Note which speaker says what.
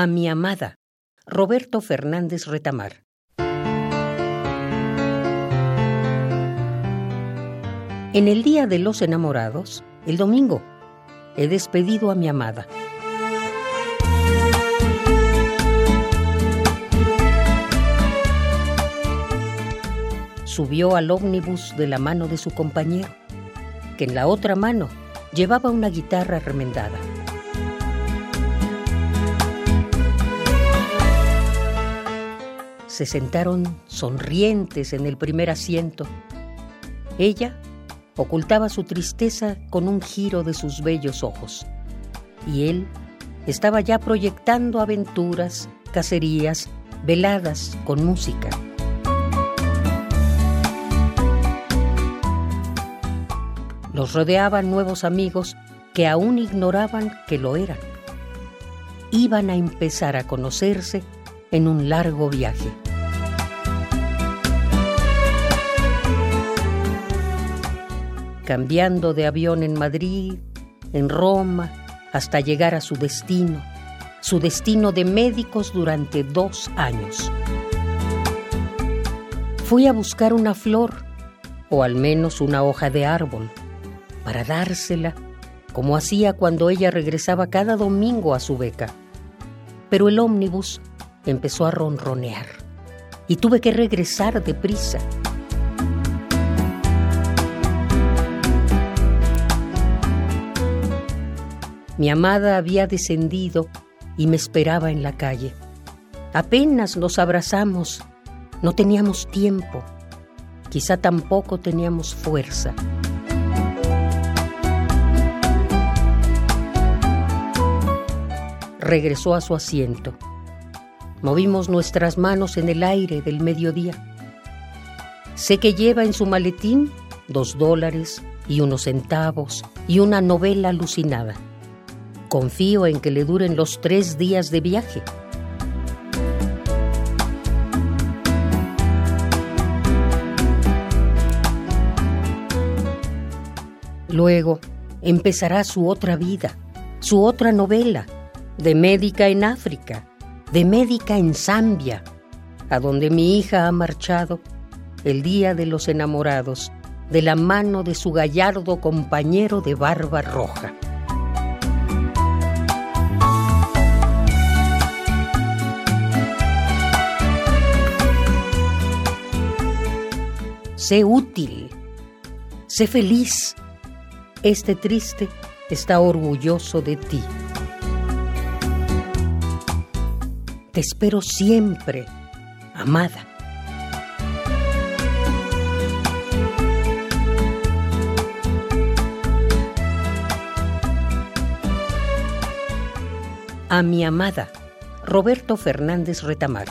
Speaker 1: A mi amada, Roberto Fernández Retamar. En el Día de los Enamorados, el domingo, he despedido a mi amada. Subió al ómnibus de la mano de su compañero, que en la otra mano llevaba una guitarra remendada. Se sentaron sonrientes en el primer asiento. Ella ocultaba su tristeza con un giro de sus bellos ojos, y él estaba ya proyectando aventuras, cacerías, veladas con música. Los rodeaban nuevos amigos que aún ignoraban que lo eran. Iban a empezar a conocerse en un largo viaje. Cambiando de avión en Madrid, en Roma, hasta llegar a su destino, su destino de médicos durante dos años. Fui a buscar una flor, o al menos una hoja de árbol, para dársela, como hacía cuando ella regresaba cada domingo a su beca. Pero el ómnibus empezó a ronronear y tuve que regresar deprisa. Mi amada había descendido y me esperaba en la calle. Apenas nos abrazamos, no teníamos tiempo, quizá tampoco teníamos fuerza. regresó a su asiento. Movimos nuestras manos en el aire del mediodía. Sé que lleva en su maletín dos dólares y unos centavos y una novela alucinada. Confío en que le duren los tres días de viaje. Luego empezará su otra vida, su otra novela de médica en África, de médica en Zambia, a donde mi hija ha marchado el día de los enamorados, de la mano de su gallardo compañero de barba roja. Sé útil, sé feliz. Este triste está orgulloso de ti. Espero siempre, amada. A mi amada, Roberto Fernández Retamar.